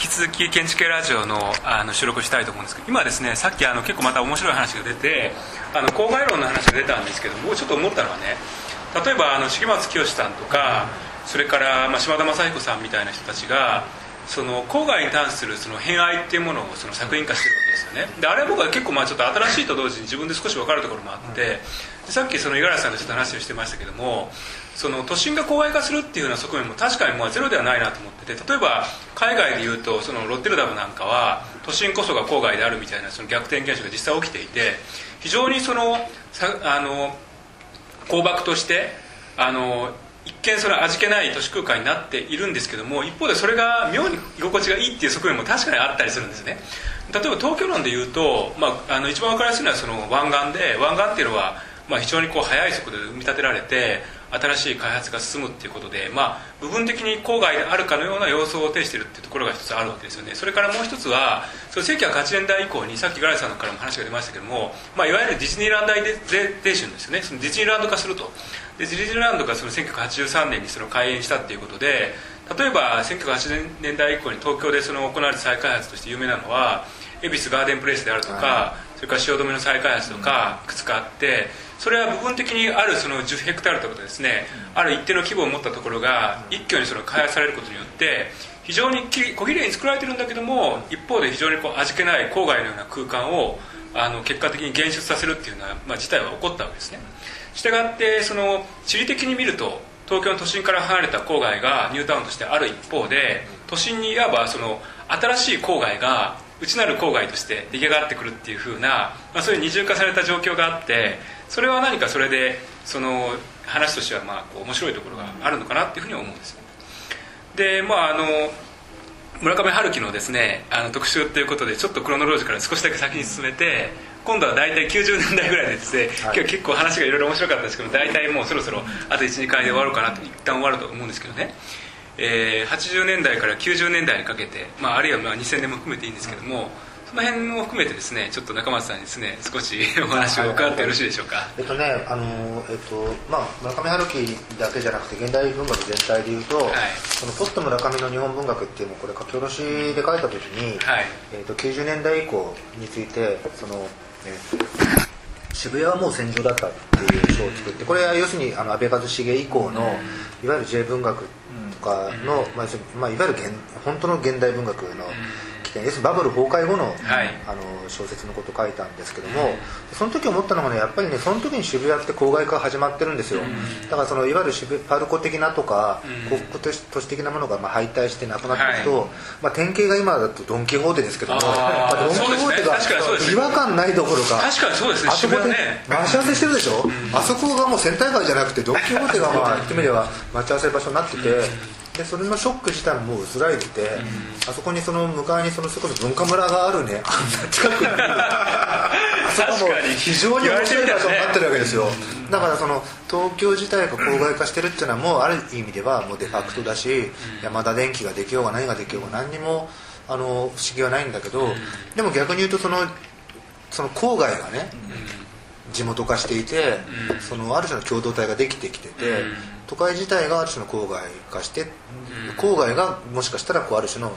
引き続き建築ラジオのあの収録したいと思うんですけど今ですねさっきあの結構また面白い話が出てあの郊外論の話が出たんですけど僕ちょっと思ったのはね例えばあの重松清さんとかそれからまあ島田雅彦さんみたいな人たちがその郊外に関するその偏愛っていうものをその作品化してるわけですよね。であれは僕は結構まあちょっと新しいと同時に自分で少し分かるところもあってさっきその五十嵐さんとちょっと話をしてましたけどもその都心が郊外化するっていうような側面も確かにまあゼロではないなと思ってて例えば海外でいうとそのロッテルダムなんかは都心こそが郊外であるみたいなその逆転現象が実際起きていて非常にそのさあの工爆としてあの一見それ味気ない都市空間になっているんですけども一方でそれが妙に居心地がいいっていう側面も確かにあったりするんですね。例えば東京論でいうと、まあ、あの一番分かりやすいのはその湾岸で湾岸っていうのは、まあ、非常にこう速い速度で生み立てられて新しい開発が進むっていうことで、まあ、部分的に郊外であるかのような様相を呈しているっていうところが一つあるわけですよね。それからもう一つはその1908年代以降にさっきガライさんからも話が出ましたけども、まあ、いわゆるディズニーランドイデーションですよね。そのディズニーランド化すると。でディズニーランドがその1983年にその開園したっていうことで例えば1980年代以降に東京でその行われた再開発として有名なのは恵比寿ガーデンプレイスであるとか、はい、それから汐留の再開発とかいくつかあってそれは部分的にあるその10ヘクタールということですね。ある一定の規模を持ったところが一挙にその開発されることによって非常に小綺麗に作られてるんだけども一方で非常にこう味気ない郊外のような空間をあの結果的に現出させるっていうような、まあ、事態は起こったわけですね。したがってその地理的に見ると東京の都心から離れた郊外がニュータウンとしてある一方で都心にいわばその新しい郊外が内なる郊外として出来上がってくるっていうふうな、まあ、そういう二重化された状況があってそれは何かそれでその話としてはまあ面白いところがあるのかなっていうふうに思うんですでまああの村上春樹のですねあの特集ということでちょっとクロノロジーから少しだけ先に進めて今度は大体90年代ぐらいでですね、今日結構話がいろいろ面白かったんですけど大体もうそろそろあと12回で終わろうかなと一旦終わると思うんですけどね。えー、80年代から90年代にかけて、まあ、あるいはまあ2000年も含めていいんですけども、その辺も含めてですねちょっと中松さんにですね少しお話を伺ってよろしいでしょうか、えっとねあのえっとまあ村上春樹だけじゃなくて現代文学全体でいうと、はい、そのポスト村上の日本文学っていうのをこれ書き下ろしで書いた時に、はい、えっと90年代以降についてその、えー、渋谷はもう戦場だったっていう書を作ってこれは要するにあの安倍一茂以降の、いわゆる J 文学かの、まあまあ、いわゆる現本当の現代文学の起点要す。るにバブル崩壊後の,、あの小説のことを書いたんですけどもその時思ったのがねやっぱりねその時に渋谷って郊外化始まってるんですよ、だからそのいわゆる渋パルコ的なとか、国都市的なものがまあ敗退してなくなっていくと、まあ、典型が今だとドン・キホーテですけども、まあ、ドン・キホーテが違和感ないどころか確かにそうですね。あそこで待ち合わせしてるでしょ、あそこがもうセンター街じゃなくてドン・キホーテがまあ言ってみれば待ち合わせ場所になってて、でそれのショック自体ももう薄らいでて、うん、あそこにその向かいにそのそれこそ文化村があるね。あんな近くにあそこも非常に面白い場所になってるわけですよ、だからその東京自体が郊外化してるっていうのはもうある意味ではもうデファクトだし、山田電機ができようが何ができようが何にもあの不思議はないんだけど、でも逆に言うとそのその郊外がね、地元化していて、そのある種の共同体ができてきてて、都会自体がある種の郊外化して、郊外がもしかしたらこうある種の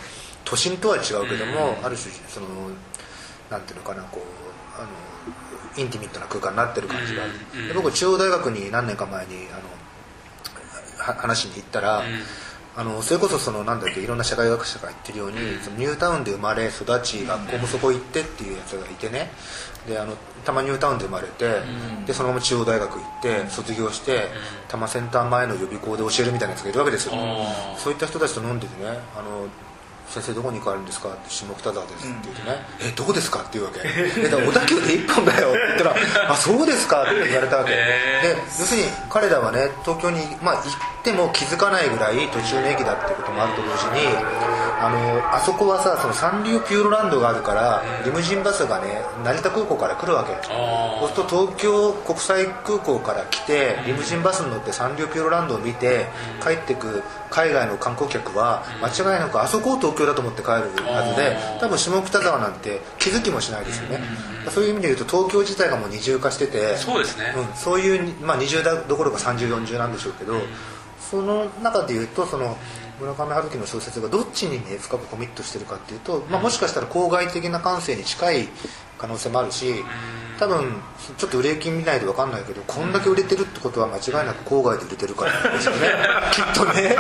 都心とは違うけども、ある種そのなんていうのかなこうあのインティミットな空間になってる感じがある、で僕中央大学に何年か前にあの話に行ったら、あのそれこそそのなんだっけいろんな社会学者が言ってるように、そのニュータウンで生まれ育ち学校もそこ行ってっていうやつがいてね。であの多摩ニュータウンで生まれて、でそのまま中央大学行って卒業して多摩センター前の予備校で教えるみたいなやつがいるわけですよ。そういった人たちと飲んでてねあの先生どこに行かれるんですか?」って「下北沢です」って言うとね「うん、えどこですか?」って言うわけ「え小田急で1本だよ」って言ったら「あそうですか」って言われたわけ。で要するに彼らはね東京に、まあ、行っても気づかないぐらい途中の駅だってこともあると同時にあのあそこはさそのサンリオピューロランドがあるからリムジンバスがね成田空港から来るわけ。そうすると東京国際空港から来てリムジンバスに乗ってサンリオピューロランドを見て帰ってく海外の観光客は間違いなくあそこを東京だと思って帰るはずで多分下北沢なんて気づきもしないですよね、そういう意味で言うと東京自体がもう二重化しててそうですね、うん、そういう、まあ、二重どころか3040なんでしょうけどその中で言うとその村上春樹の小説がどっちにね深くコミットしてるかっていうと、まあ、もしかしたら郊外的な感性に近い可能性もあるし多分ちょっと売れ金見ないと分かんないけどこんだけ売れてるってことは間違いなく郊外で売れてるからですよねきっとね。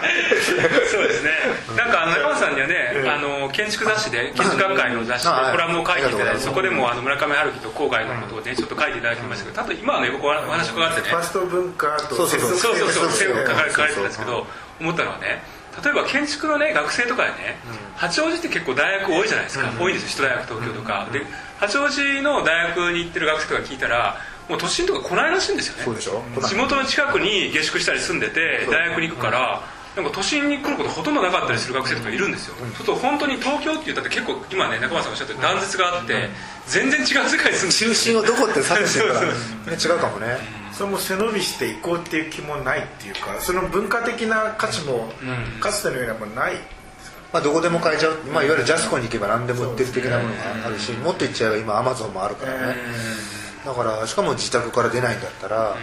そうですね。なんかあの山さんにはね、あの建築雑誌で建築学会の雑誌でコラムを書いていただいてそこでもあの村上春樹と郊外のことをねちょっと書いていただきましたけどただ今はね僕お話伺ってね。ファスト文化とそうそうそう。そうそう。そうそう。書かれてたんですけど思ったのはね例えば建築のね学生とかでね、八王子って結構大学多いじゃないですか、多いんですよ。首都大学東京とか、で八王子の大学に行ってる学生とか聞いたらもう都心とか来ないらしいんですよね。そうでしょ？地元の近くに下宿したり住んでて大学に行くから、なんか都心に来ることほとんどなかったりする学生とかいるんですよ、そうすると本当に東京って言ったって結構今ね中村さんおっしゃってる断絶があって、全然違う世界に住んでる。中心をどこって指してるから、ね、違うかもね。それも背伸びしていこうっていう気もないっていうかその文化的な価値もかつてのようなものないまあ、どこでも買えちゃう、まあ、いわゆるジャスコに行けば何でも売ってる的なものがあるし、もっと言っちゃえば今アマゾンもあるからね、だからしかも自宅から出ないんだったら、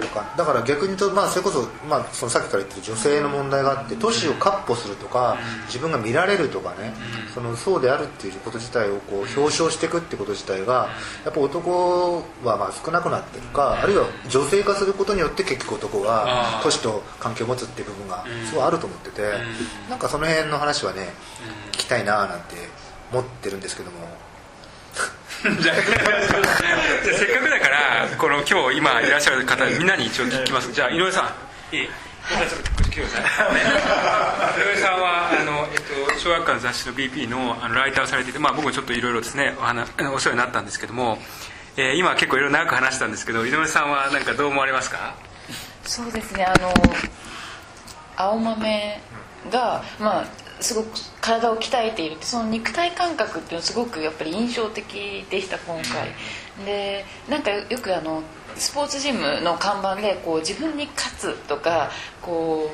とか。だから逆に言うと、まあ、それこそ,、まあ、そのさっきから言ってる女性の問題があって都市を闊歩するとか自分が見られるとかねそのそうであるっていうこと自体をこう表彰していくってこと自体がやっぱ男はまあ少なくなってるかあるいは女性化することによって結局男が都市と関係を持つっていう部分がすごいあると思っててなんかその辺の話はね聞きたいななんて思ってるんですけども。じゃあせっかくだからこの今日今いらっしゃる方みんなに一応聞きます。じゃあ井上さん。いい。井上さんはあの、えっと、小学館の雑誌の BP のあのライターをされていて、まあ、僕もちょっといろいろですねお話お世話になったんですけども、えー、今結構いろいろ長く話したんですけど井上さんは何かどう思われますか？そうですねあの青豆がまあすごく体を鍛えているってその肉体感覚っていうのはすごくやっぱり印象的でした今回。でなんかよくあのスポーツジムの看板でこう自分に勝つとかこ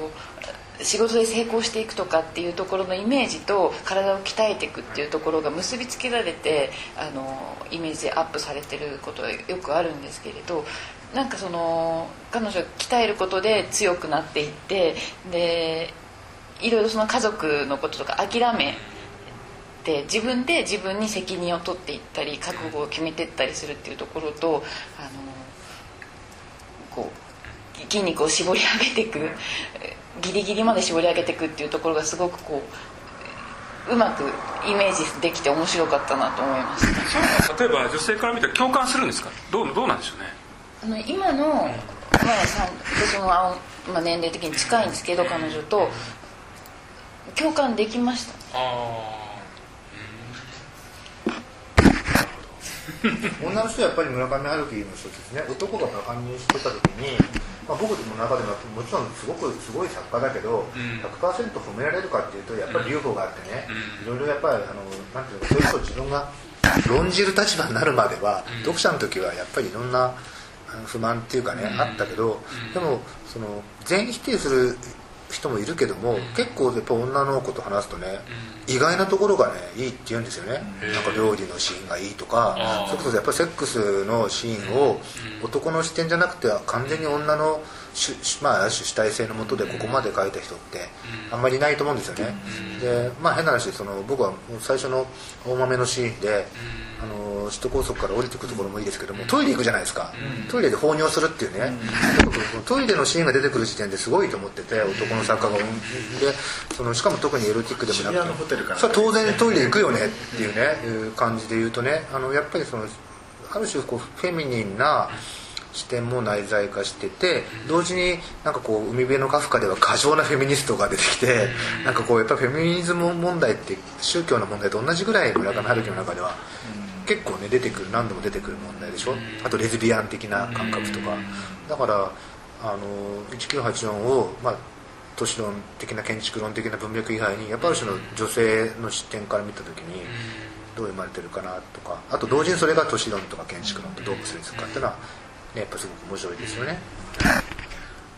う仕事で成功していくとかっていうところのイメージと体を鍛えていくっていうところが結びつけられてあのイメージでアップされてることがよくあるんですけれどなんかその彼女が鍛えることで強くなっていってでいろいろその家族のこととか諦めて自分で自分に責任を取っていったり覚悟を決めていったりするっていうところとあのこう筋肉を絞り上げていく ギリギリまで絞り上げていくっていうところがすごくこううまくイメージできて面白かったなと思いました例えば女性から見たら共感するんですか？どうどうなんでしょうね？あの今の、まあ、さそのあまあ、年齢的に近いんですけど彼女と共感できました。あ女の人はやっぱり村上春樹の小説ね男がバカにしてた時に、まあ、僕の中でももちろんすごくすごい作家だけど、ん。100%褒められるかっていうとやっぱり UFO があってね、いろいろやっぱりあのなんていうのそういう人を自分が論じる立場になるまでは、読者の時はやっぱりいろんな不満っていうかね、あったけど、でもその全否定する人もいるけども、結構やっぱ女の子と話すとね、意外なところがねいいって言うんですよね、なんか料理のシーンがいいとかそれこそやっぱりセックスのシーンを男の視点じゃなくて完全に女の主まあ、ある種主体性のもとでここまで書いた人ってあんまりいないと思うんですよね、でまあ変な話その僕は最初の大豆のシーンで、あの首都高速から降りてくるところもいいですけどもトイレ行くじゃないですか、トイレで放尿するっていうね、トイレのシーンが出てくる時点ですごいと思ってて男の作家が。でそのしかも特にエロティックでもなくて。ホテルから。それは当然トイレ行くよね。っていうねいう感じで言うとねあのやっぱりそのある種こうフェミニンな視点も内在化してて同時になんかこう海辺のカフカでは過剰なフェミニストが出てきてなんかこうやっぱフェミニズム問題って宗教の問題と同じぐらい村上春樹の中では結構ね出てくる何度も出てくる問題でしょ？あとレズビアン的な感覚とか。だからあの1984をまあ都市論的な建築論的な文脈以外にやっぱりある種の女性の視点から見た時にどう生まれてるかなとか。あと同時にそれが都市論とか建築論とどう結びつくかっていうのは、ね、やっぱすごく面白いですよね。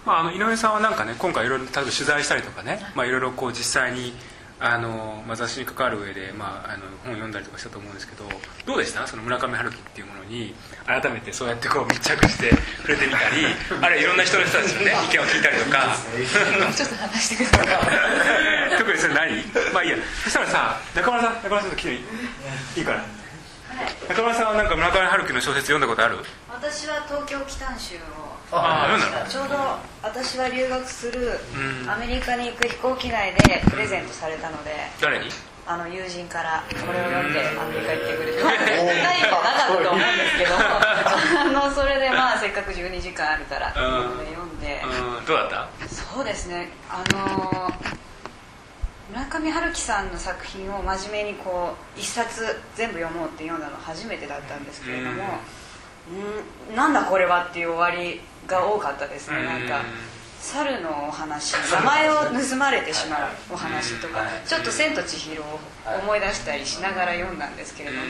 まあ、あの井上さんはなんかね今回いろいろ例えば取材したりとかね、まあ、いろいろこう実際にあの、まあ、雑誌に関わる上で、まあ、あの本を読んだりとかしたと思うんですけどどうでした？その村上春樹っていうものに改めてそうやってこう密着して触れてみたりあるいはいろんな人の人たちのね意見を聞いたりとか。ちょっと話してください特にそれ何まあいいや。そしたらさ中村さん中村さんと来ていいいいから中村さんはなんか村上春樹の小説読んだことある？私は東京奇譚集をああ読んだの？ちょうど私は留学するうん。アメリカに行く飛行機内でプレゼントされたので誰に？あの友人からこれを読んでアメリカ行ってくれてまあ絶対意味はなかったと思うんですけど あのそれでまあせっかく12時間あるからっていうので読んで。うん。どうだった？そうですね。あの村上春樹さんの作品を真面目にこう一冊全部読もうって読んだの初めてだったんですけれどもん。なんだこれはっていう終わりが多かったですね。なんか猿のお話名前を盗まれてしまうお話とかちょっと「千と千尋」を思い出したりしながら読んだんですけれども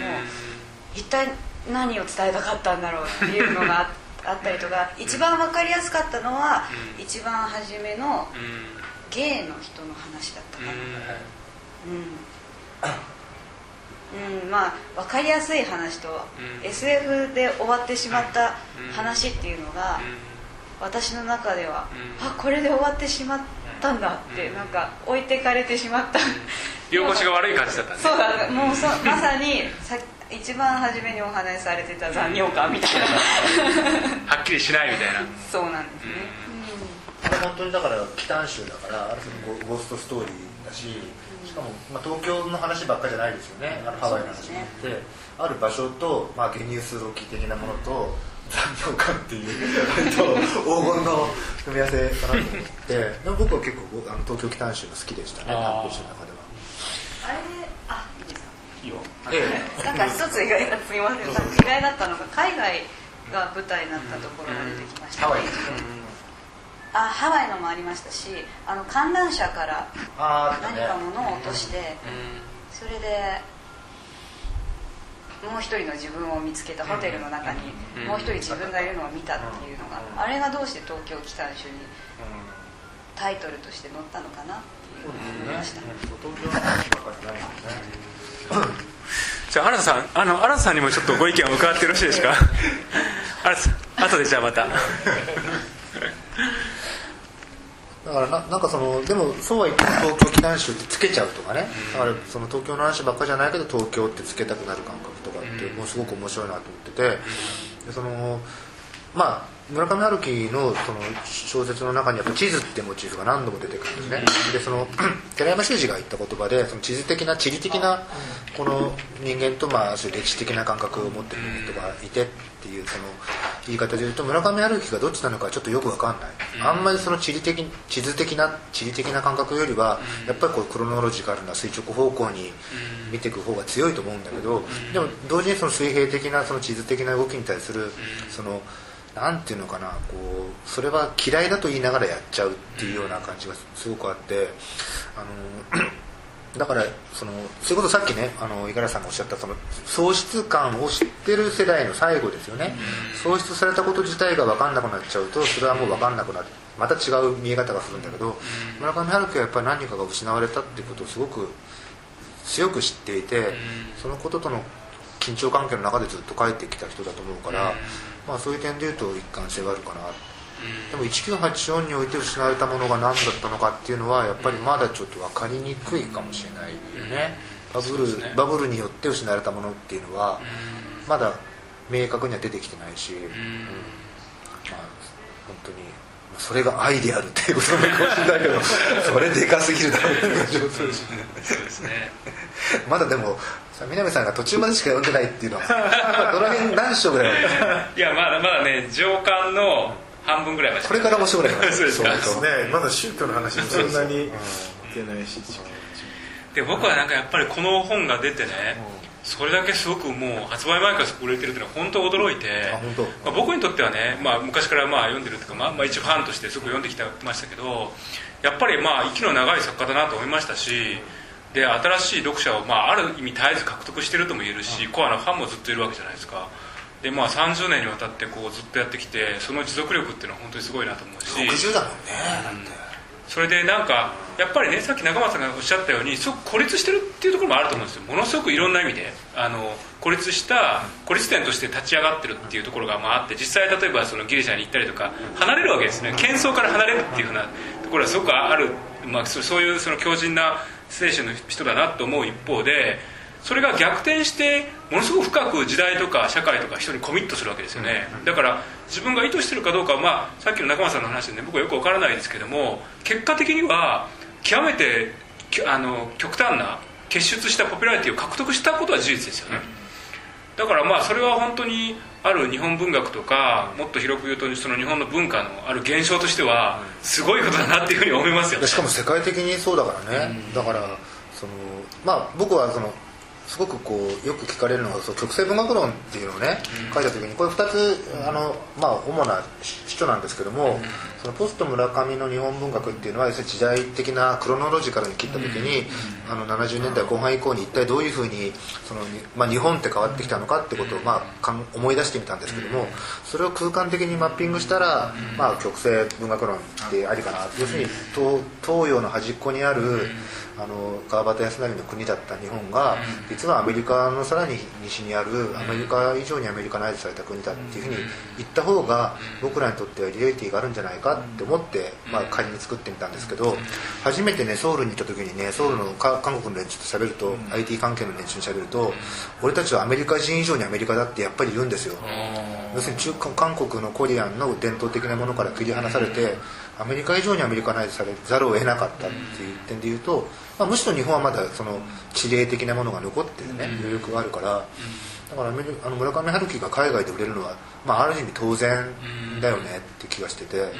一体何を伝えたかったんだろうっていうのがああったりとか一番分かりやすかったのは一番初めのゲイの人の話だったかな。うん、うん、まあ分かりやすい話と、うん。SF で終わってしまった話っていうのが、私の中では、うん。あこれで終わってしまったんだって、うん。なんか置いてかれてしまった、居心地が悪い感じだったんで。そうだもうそまさにさ一番初めにお話しされてた残尿感みたいな。はっきりしないみたいな。そうなんですね、本当にだから奇譚集だからある種のゴゴーストストーリーだししかも、まあ、東京の話ばっかりじゃないですよね。あのハワイの話もあって、ある場所と、まあ、ゲニウスロキ的なものと残尿感っていう割と黄金の組み合わせかなと思って。でも僕は結構あの東京奇譚集が好きでしたね。短編集の中では。あれ？あいいですかいいよ。えなんか一つ意外だすみません意外だったのが海外が舞台になったところが出てきました、ハワイあハワイのもありましたしあの観覧車から何か物を落としてそれでもう一人の自分を見つけたホテルの中にうん。もう一人自分がいるのを見たっていうのがあれがどうして東京奇譚集にタイトルとして載ったのかなっていう思いました。じゃあ新田さんあの新田さんにもちょっとご意見を伺ってよろしいですか？新田さん後でじゃあまただからななんかそのでもそうは言っても東京機関集ってつけちゃうとかね、だからその東京の話ばっかじゃないけど東京ってつけたくなる感覚とかって、もうすごく面白いなと思ってて、でそのまあ村上春樹のその小説の中にやっぱ地図ってモチーフが何度も出てくるんですね、でその 寺山修司が言った言葉でその地図的な地理的なこの人間とまあそういう歴史的な感覚を持ってる人がいてっていうその言い方で言うと村上春樹がどっちなのかちょっとよく分かんない、あんまりその地理的地図的な地理的な感覚よりはやっぱりこうクロノロジカルな垂直方向に見ていく方が強いと思うんだけどでも同時にその水平的なその地図的な動きに対するそのなんていうのかなこうそれは嫌いだと言いながらやっちゃうっていうような感じがすごくあってあの だからそのそれこそさっきねあの五十嵐さんがおっしゃったその喪失感を知ってる世代の最後ですよね、喪失されたこと自体が分かんなくなっちゃうとそれはもう分かんなくなる。また違う見え方がするんだけど村上春樹はやっぱり何かが失われたっていうことをすごく強く知っていてそのこととの緊張関係の中でずっと帰ってきた人だと思うから、まあ、そういう点で言うと一貫性があるかな。でも1984において失われたものが何だったのかっていうのはやっぱりまだちょっと分かりにくいかもしれないよね。バブルね。バブルによって失われたものっていうのはまだ明確には出てきてないし、うん。まあ、本当にまあそれが愛であるっていうことなのかもしれないけどそれでかすぎるだろうって感じもするし。まだでもさ南さんが途中までしか読んでないっていうのは どの辺何章ぐらいいやまだまだね上巻の半分ぐらいまでこれから面白くなりま すそうですね。まだ宗教の話もそんなにいけないし。で僕はなんかやっぱりこの本が出てねそれだけすごくもう発売前から売れてるっていうのは本当驚いてあ本当。まあ、僕にとってはね、まあ、昔からまあ読んでるっていうか、まあまあ、一ファンとしてすごく読んできてましたけどやっぱりまあ息の長い作家だなと思いましたしで新しい読者を、まあ、ある意味絶えず獲得してるとも言えるしコアなファンもずっといるわけじゃないですか。で、まあ、30年にわたってこうずっとやってきてその持続力っていうのは本当にすごいなと思うし。60だもんねだって。それでなんかやっぱりねさっき中松さんがおっしゃったようにすごく孤立してるっていうところもあると思うんですよ。ものすごくいろんな意味で。あの孤立した孤立点として立ち上がってるっていうところがまああって実際例えばそのギリシャに行ったりとか離れるわけですね。喧騒から離れるっていうふうなところはすごくある、まあ、そそういうその強靭な聖書の人だなと思う一方でそれが逆転してものすごく深く時代とか社会とか人にコミットするわけですよね。だから自分が意図してるかどうかは、まあ、さっきの中間さんの話でね僕はよくわからないですけども結果的には極めてあの極端な結出したポピュラリティを獲得したことは事実ですよね。だからまあそれは本当にある日本文学とかもっと広く言うとその日本の文化のある現象としてはすごいことだなっていうふうに思いますよでしかも世界的にそうだからね、だからそのまあ僕はそのすごくこうよく聞かれるのがそう極性文学論っていうのをね、書いた時にこれ2つあの、まあ、主な主張なんですけども、そのポスト村上の日本文学っていうのは要するに時代的なクロノロジカルに切った時に、あの70年代後半以降に一体どういうふうにその、まあ、日本って変わってきたのかってことを、まあ、思い出してみたんですけどもそれを空間的にマッピングしたら、まあ、極性文学論ってありかな要するに東東洋の端っこにあるあの川端康成の国だった日本が実はアメリカのさらに西にあるアメリカ以上にアメリカナイズされた国だっていうふうに言った方が僕らにとってはリアリティがあるんじゃないかって思って、まあ、仮に作ってみたんですけど初めてねソウルに行った時にねソウルのか韓国の連中と喋ると IT 関係の連中に喋ると俺たちはアメリカ人以上にアメリカだってやっぱり言うんですよ。要するに中華韓国のコリアンの伝統的なものから切り離されてアメリカ以上にアメリカナイズされざるを得なかったっていう点で言うと、まあ、むしろ日本はまだその地霊的なものが残ってるね余力があるからだからあの村上春樹が海外で売れるのは、まあ、ある意味当然だよねって気がしてて。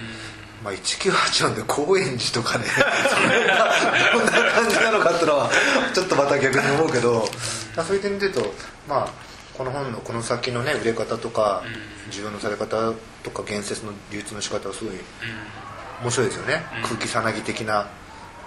まあ、1984で高円寺とかねそんなこんな感じなのかっていうのはちょっとまた逆に思うけど、まあ、そういう点で言うとまあこの本のこの先のね売れ方とか需要のされ方とか言説の流通の仕方はすごい面白いですよね、空気さなぎ的な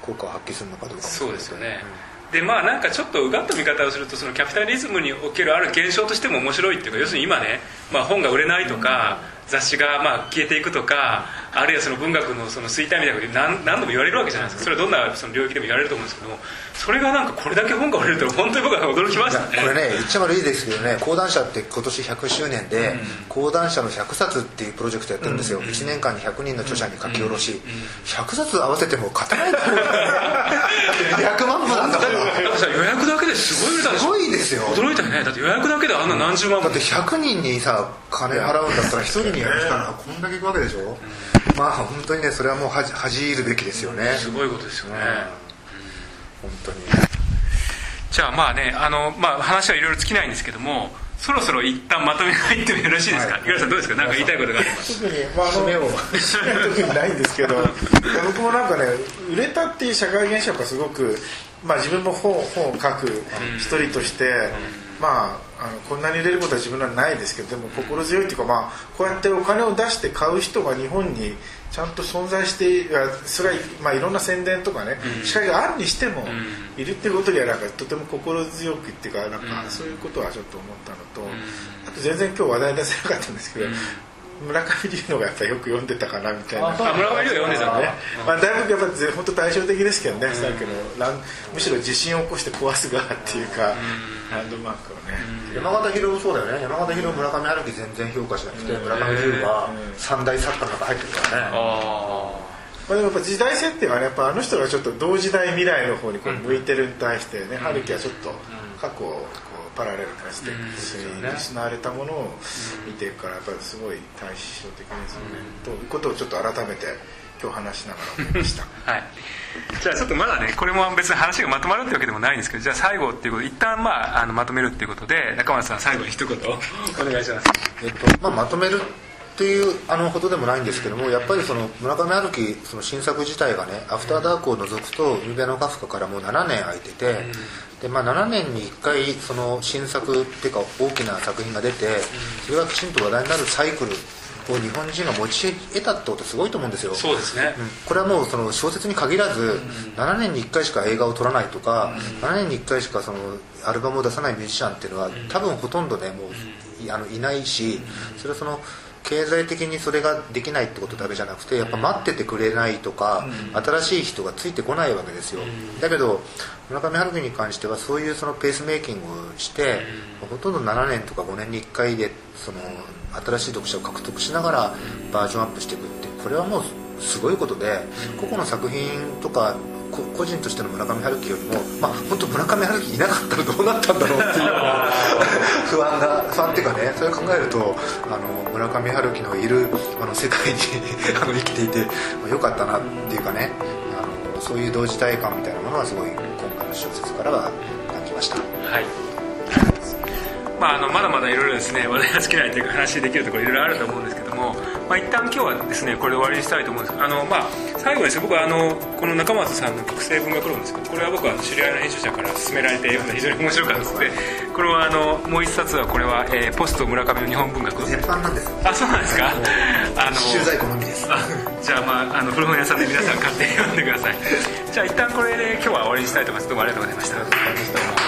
効果を発揮するのかどうかも。そうですよね。でまあなんかちょっとうがった見方をするとそのキャピタリズムにおけるある現象としても面白いっていうか要するに今ね、まあ、本が売れないとか、雑誌がまあ消えていくとかあるいはその文学のその衰退みたいなこと何何度も言われるわけじゃないですか。それはどんなその領域でも言われると思うんですけどもそれがなんかこれだけ本が売れるって本当に僕は驚きましたね。これね言っちゃ悪いですけどね講談社って今年100周年で講談社の100冊っていうプロジェクトやってるんですよ、1年間に100人の著者に書き下ろし、100冊合わせても勝たないと思う。200万部なんだから。予約だけですごい売れたすごいですよ。驚いたよね。だって予約だけであんな何十万部だって100人にさ金払うんだったら1人にやるからこんだけいくわけでしょ。まあ本当にねそれはもう恥恥じるべきですよね。すごいことですよね、本当に。じゃあまあねあの、まあ、話はいろいろ尽きないんですけどもそろそろ一旦まとめが入ってもよろしいですか？はい。五十嵐さんどうですか？何か言いたいことがあります。特に、まあ、あの特にないんですけど僕もなんかね売れたっていう社会現象がすごく、まあ、自分も本本を書く一人として、まあ、あのこんなに売れることは自分はないですけどでも心強いっていうか、まあ、こうやってお金を出して買う人が日本にちゃんと存在していやそれは、まあ、いろんな宣伝とかね、司会があるにしても、いるっていうことにはなんかとても心強くっていうかなんかそういうことはちょっと思ったのと、あと全然今日話題出せなかったんですけど、村上龍のがやっぱりよく読んでたかなみたいな。あ村上龍が読んでたの？ね、まあ、だいぶやっぱり本当対照的ですけどね、さっきのランむしろ地震を起こして壊す側っていうか、ランドマークをね、山形博もそうだよね。山形博村上春樹全然評価しなくて村上龍は三大作家の中入ってるからね。あまあ、でもやっぱ時代設定はねやっぱあの人がちょっと同時代未来の方にこう向いてるに対してね、春樹はちょっと過去をこうパラレル化して失われたものを見ていくからやっぱりすごい対照的ですよね、ということをちょっと改めて今日話しながら思いました。あ はい。じゃあちょっとまだねこれも別に話がまとまるってわけでもないんですけどじゃあ最後っていうことで一旦まああのまとめるっていうことで中松さん最後に一言お願いします。えっとまあ、まとめるっていうあのことでもないんですけどもやっぱりその村上春樹その新作自体がね「アフターダーク」を除くと「海辺のカフカ」からもう7年空いてて、でまあ、7年に1回その新作っていうか大きな作品が出てそれがきちんと話題になるサイクルを日本人が持ち得たってことすごいと思うんですよ。そうですね、うん。これはもうその小説に限らず7年に1回しか映画を撮らないとか7年に1回しかそのアルバムを出さないミュージシャンっていうのは多分ほとんどねもういあのいないしそれはその経済的にそれができないってことだけじゃなくてやっぱ待っててくれないとか、新しい人がついてこないわけですよ、だけど村上春樹に関してはそういうそのペースメイキングをして、ほとんど7年とか5年に1回でその新しい読者を獲得しながらバージョンアップしていくってこれはもうすごいことで個々の作品とかこ個人としての村上春樹よりも、まあ、本当村上春樹いなかったらどうなったんだろうっていう 不安が不安っていうかねそれを考えるとあの村上春樹のいるあの世界に あの生きていて、まあ、よかったなっていうかねあのそういう同時代感みたいなものはすごい今回の小説からは感じました。はいまあ、あのまだまだいろいろですね話題が尽きないというか話できるところいろいろあると思うんですけども、まあ、一旦今日はですねこれで終わりにしたいと思うんですあの、まあ、最後にですね僕はあのこの中松さんの国政文学論ですけどこれは僕は知り合いの編集者から勧められて読んだ非常に面白かったでこれはあのもう一冊はこれは、えーポスト村上の日本文学。絶版なんですあそうなんですか？あの集在庫のみです。あじゃあまああの古本屋さんで皆さん買って読んでください。じゃあ一旦これで今日は終わりにしたいと思います。どうもありがとうございました